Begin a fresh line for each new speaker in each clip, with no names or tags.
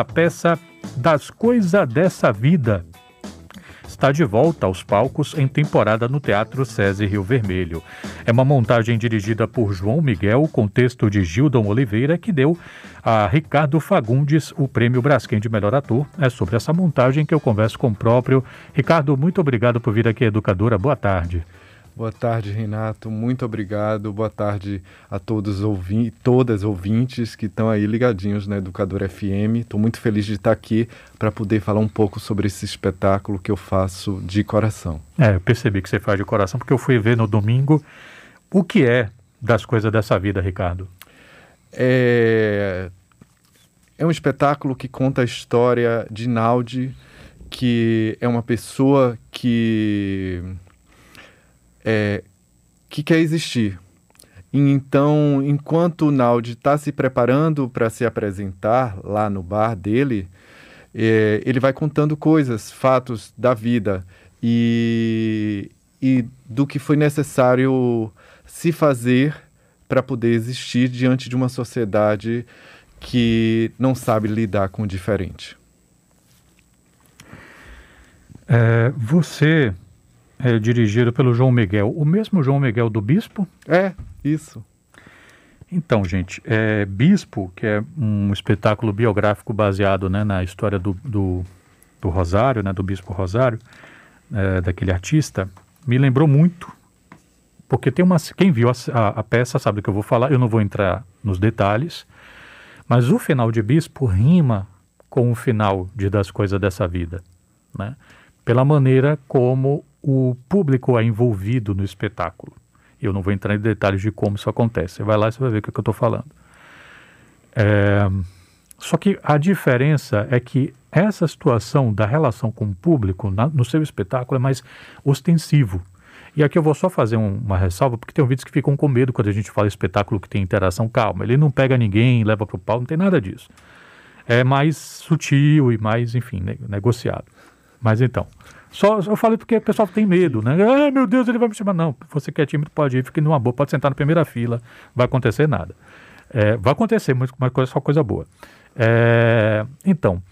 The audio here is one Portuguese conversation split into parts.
A peça Das Coisas dessa Vida está de volta aos palcos em temporada no Teatro César Rio Vermelho. É uma montagem dirigida por João Miguel, com texto de Gildon Oliveira, que deu a Ricardo Fagundes o prêmio Braskem de melhor ator. É sobre essa montagem que eu converso com o próprio. Ricardo, muito obrigado por vir aqui, educadora. Boa tarde.
Boa tarde, Renato. Muito obrigado. Boa tarde a todos ouvi todas ouvintes que estão aí ligadinhos na Educador FM. Estou muito feliz de estar aqui para poder falar um pouco sobre esse espetáculo que eu faço de coração.
É, eu percebi que você faz de coração porque eu fui ver no domingo o que é das coisas dessa vida, Ricardo.
É, é um espetáculo que conta a história de Naldi, que é uma pessoa que é, que quer existir. Então, enquanto o Naldi está se preparando para se apresentar lá no bar dele, é, ele vai contando coisas, fatos da vida e, e do que foi necessário se fazer para poder existir diante de uma sociedade que não sabe lidar com o diferente.
É, você é dirigido pelo João Miguel. O mesmo João Miguel do Bispo?
É, isso.
Então, gente, é, Bispo, que é um espetáculo biográfico baseado né, na história do, do, do, Rosário, né, do Bispo Rosário, é, daquele artista, me lembrou muito, porque tem uma. Quem viu a, a, a, peça sabe do que eu vou falar, eu não vou entrar nos detalhes, mas o final de Bispo rima com o final de Das Coisas dessa Vida, né? pela maneira como o público é envolvido no espetáculo. Eu não vou entrar em detalhes de como isso acontece. Você vai lá e você vai ver o que, é que eu estou falando. É, só que a diferença é que essa situação da relação com o público na, no seu espetáculo é mais ostensivo. E aqui eu vou só fazer um, uma ressalva, porque tem ouvintes que ficam com medo quando a gente fala espetáculo que tem interação. Calma, ele não pega ninguém, leva para o pau, não tem nada disso. É mais sutil e mais, enfim, negociado. Mas então, só eu falei porque o pessoal tem medo, né? Ai, meu Deus, ele vai me chamar. Não, você que é tímido pode ir, fique numa boa, pode sentar na primeira fila, vai acontecer nada. É, vai acontecer, mas, mas só coisa boa. É, então,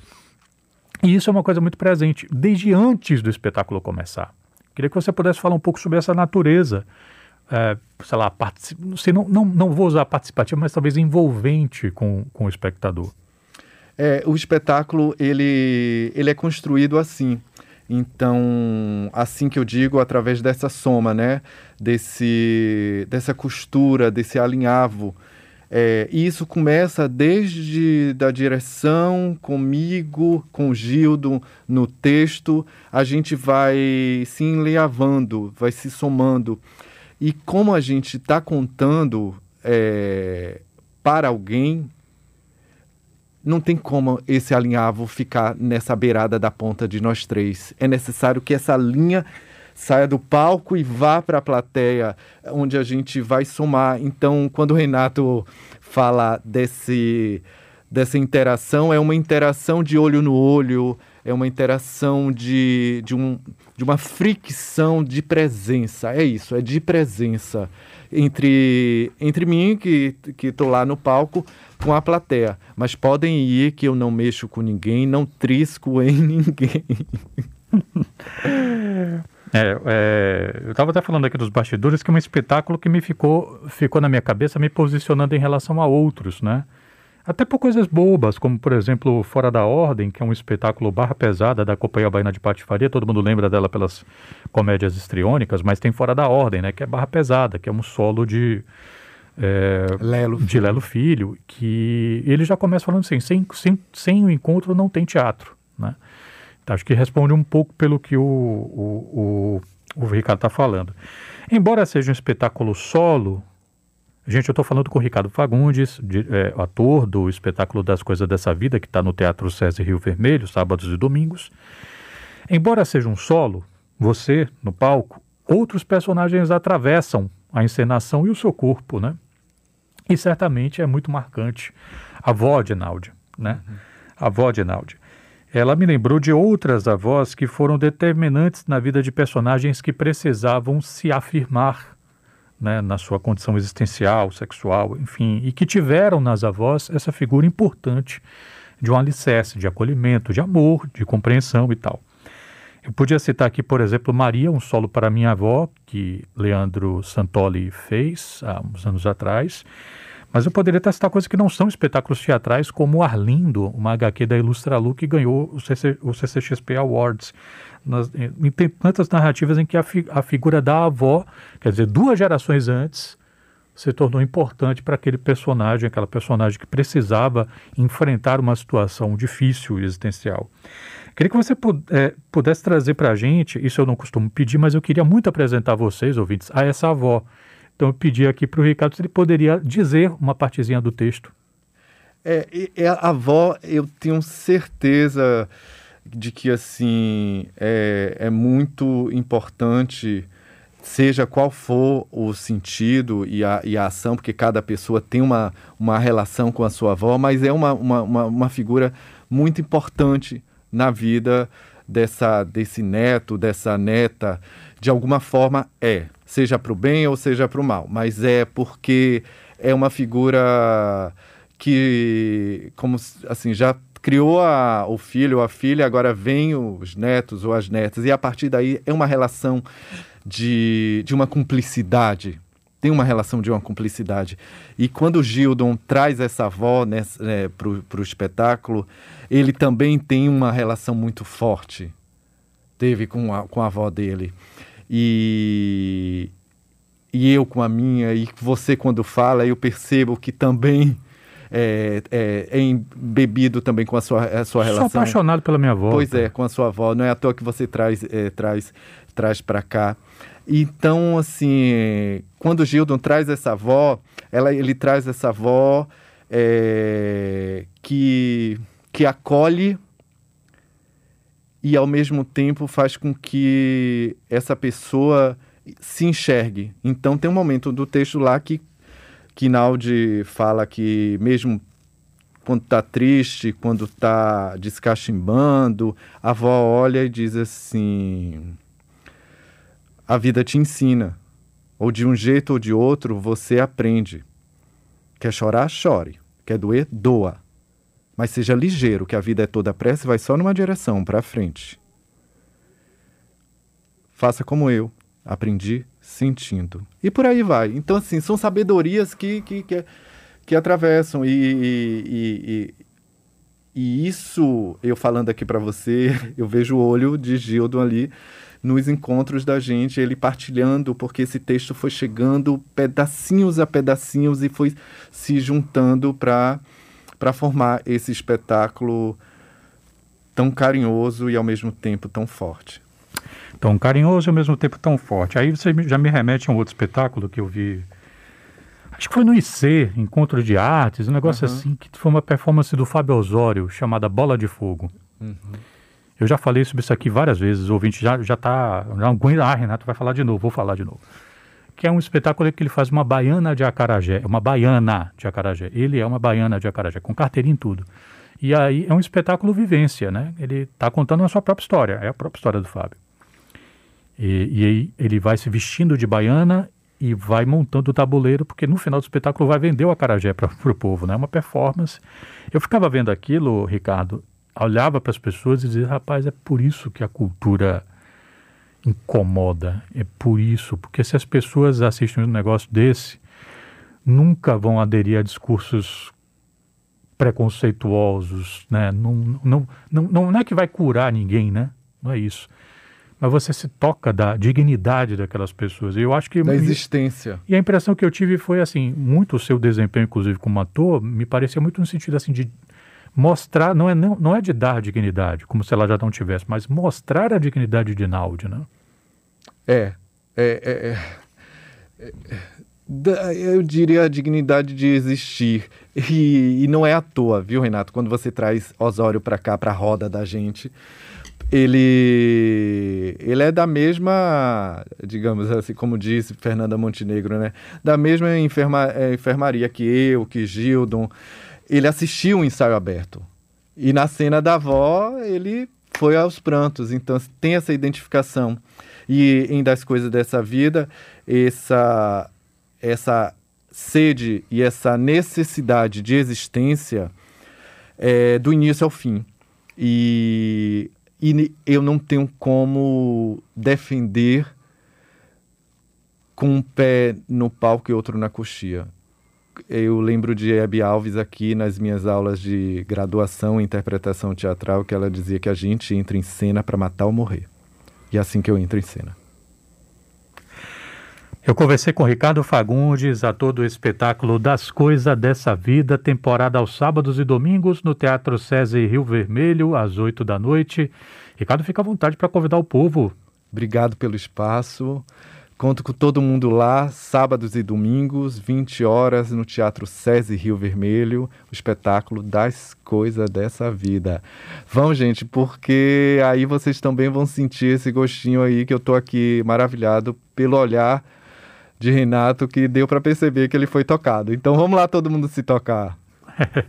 e isso é uma coisa muito presente desde antes do espetáculo começar. Queria que você pudesse falar um pouco sobre essa natureza, é, sei lá, sei, não, não, não vou usar participativa, mas talvez envolvente com, com o espectador.
É, o espetáculo ele, ele é construído assim. Então, assim que eu digo, através dessa soma, né? Desse, dessa costura, desse alinhavo. É, e isso começa desde da direção, comigo, com o Gildo, no texto. A gente vai se enleavando, vai se somando. E como a gente está contando é, para alguém, não tem como esse alinhavo ficar nessa beirada da ponta de nós três. É necessário que essa linha saia do palco e vá para a plateia, onde a gente vai somar. Então, quando o Renato fala desse, dessa interação, é uma interação de olho no olho, é uma interação de, de, um, de uma fricção de presença. É isso, é de presença entre, entre mim, que estou lá no palco, com a plateia. Mas podem ir que eu não mexo com ninguém, não trisco em ninguém.
É, é, eu estava até falando aqui dos bastidores que é um espetáculo que me ficou, ficou na minha cabeça me posicionando em relação a outros, né? Até por coisas bobas, como por exemplo Fora da Ordem, que é um espetáculo barra pesada da Companhia Baiana de Patifaria, todo mundo lembra dela pelas comédias histriônicas, mas tem Fora da Ordem, né, que é barra pesada, que é um solo de é, Lelo de Lelo Filho, que ele já começa falando assim, sem, sem, sem o encontro não tem teatro, né? Então, acho que responde um pouco pelo que o, o, o, o Ricardo está falando. Embora seja um espetáculo solo, Gente, eu estou falando com o Ricardo Fagundes, de, é, ator do espetáculo das Coisas dessa Vida, que está no Teatro César Rio Vermelho, sábados e domingos. Embora seja um solo, você, no palco, outros personagens atravessam a encenação e o seu corpo, né? E certamente é muito marcante a avó de Náudia, né? Uhum. A avó de Náudia. Ela me lembrou de outras avós que foram determinantes na vida de personagens que precisavam se afirmar né, na sua condição existencial, sexual, enfim, e que tiveram nas avós essa figura importante de um alicerce, de acolhimento, de amor, de compreensão e tal. Eu podia citar aqui, por exemplo, Maria, um solo para minha avó, que Leandro Santoli fez há uns anos atrás. Mas eu poderia até citar coisas que não são espetáculos teatrais, como Arlindo, uma HQ da Ilustralu que ganhou o, CC, o CCXP Awards. Nas, e tem tantas narrativas em que a, fi, a figura da avó, quer dizer, duas gerações antes, se tornou importante para aquele personagem, aquela personagem que precisava enfrentar uma situação difícil e existencial. Queria que você é, pudesse trazer para a gente, isso eu não costumo pedir, mas eu queria muito apresentar vocês, ouvintes, a essa avó. Então eu pedi aqui para o Ricardo se ele poderia dizer uma partezinha do texto.
É, é, a avó, eu tenho certeza de que assim é, é muito importante seja qual for o sentido e a, e a ação, porque cada pessoa tem uma, uma relação com a sua avó, mas é uma, uma, uma, uma figura muito importante na vida dessa desse neto, dessa neta, de alguma forma é, seja para o bem ou seja para o mal, mas é porque é uma figura que, como assim, já criou a, o filho ou a filha, agora vem os netos ou as netas, e a partir daí é uma relação de, de uma cumplicidade. Tem uma relação de uma cumplicidade. E quando o Gildon traz essa avó né, para o espetáculo, ele também tem uma relação muito forte. Teve com a, com a avó dele. E, e eu com a minha, e você quando fala, eu percebo que também é, é, é embebido também com a sua, a sua relação.
Sou apaixonado pela minha avó.
Pois é, com a sua avó. Não é à toa que você traz, é, traz, traz para cá. Então, assim, quando o Gildon traz essa avó, ela, ele traz essa avó é, que que acolhe e ao mesmo tempo faz com que essa pessoa se enxergue. Então tem um momento do texto lá que que Naldi fala que mesmo quando está triste, quando está descachimbando, a avó olha e diz assim: a vida te ensina, ou de um jeito ou de outro você aprende. Quer chorar, chore. Quer doer, doa. Mas seja ligeiro, que a vida é toda pressa e vai só numa direção, para frente. Faça como eu, aprendi sentindo. E por aí vai. Então, assim, são sabedorias que, que, que, que atravessam. E, e, e, e, isso, eu falando aqui para você, eu vejo o olho de Gildo ali nos encontros da gente, ele partilhando, porque esse texto foi chegando pedacinhos a pedacinhos e foi se juntando para para formar esse espetáculo tão carinhoso e ao mesmo tempo tão forte.
Tão carinhoso e ao mesmo tempo tão forte. Aí você já me remete a um outro espetáculo que eu vi. Acho que foi no IC, Encontro de Artes, um negócio uhum. assim, que foi uma performance do Fábio Osório, chamada Bola de Fogo. Uhum. Eu já falei sobre isso aqui várias vezes, o ouvinte já, já tá. Já, ah, Renato vai falar de novo, vou falar de novo que é um espetáculo que ele faz uma baiana de acarajé, uma baiana de acarajé. Ele é uma baiana de acarajé, com carteirinha em tudo. E aí é um espetáculo vivência, né? Ele está contando a sua própria história, é a própria história do Fábio. E, e aí ele vai se vestindo de baiana e vai montando o tabuleiro, porque no final do espetáculo vai vender o acarajé para o povo, né? É uma performance. Eu ficava vendo aquilo, Ricardo, olhava para as pessoas e dizia, rapaz, é por isso que a cultura incomoda. É por isso, porque se as pessoas assistem um negócio desse, nunca vão aderir a discursos preconceituosos, né? Não, não, não, não é que vai curar ninguém, né? Não é isso. Mas você se toca da dignidade daquelas pessoas. Eu acho que
da existência.
E a impressão que eu tive foi assim, muito o seu desempenho, inclusive como ator, me parecia muito no sentido assim de mostrar, não é, não, não é de dar dignidade, como se ela já não tivesse, mas mostrar a dignidade de Naldi, né?
É, é, é, é, eu diria a dignidade de existir. E, e, não é à toa, viu, Renato? Quando você traz Osório para cá, para a roda da gente, ele, ele é da mesma, digamos assim, como disse Fernanda Montenegro, né? Da mesma enferma, enfermaria que eu, que Gildon ele assistiu o ensaio aberto. E na cena da avó, ele foi aos prantos. Então, tem essa identificação. E em Das Coisas dessa Vida, essa, essa sede e essa necessidade de existência é, do início ao fim. E, e eu não tenho como defender com um pé no palco e outro na coxia. Eu lembro de Hebe Alves aqui nas minhas aulas de graduação em interpretação teatral, que ela dizia que a gente entra em cena para matar ou morrer. E é assim que eu entro em cena.
Eu conversei com Ricardo Fagundes, ator do espetáculo Das Coisas dessa Vida, temporada aos sábados e domingos no Teatro César Rio Vermelho, às oito da noite. Ricardo, fica à vontade para convidar o povo.
Obrigado pelo espaço. Conto com todo mundo lá, sábados e domingos, 20 horas, no Teatro César Rio Vermelho, o espetáculo Das Coisas dessa Vida. Vão, gente, porque aí vocês também vão sentir esse gostinho aí que eu tô aqui maravilhado pelo olhar de Renato que deu para perceber que ele foi tocado. Então vamos lá todo mundo se tocar.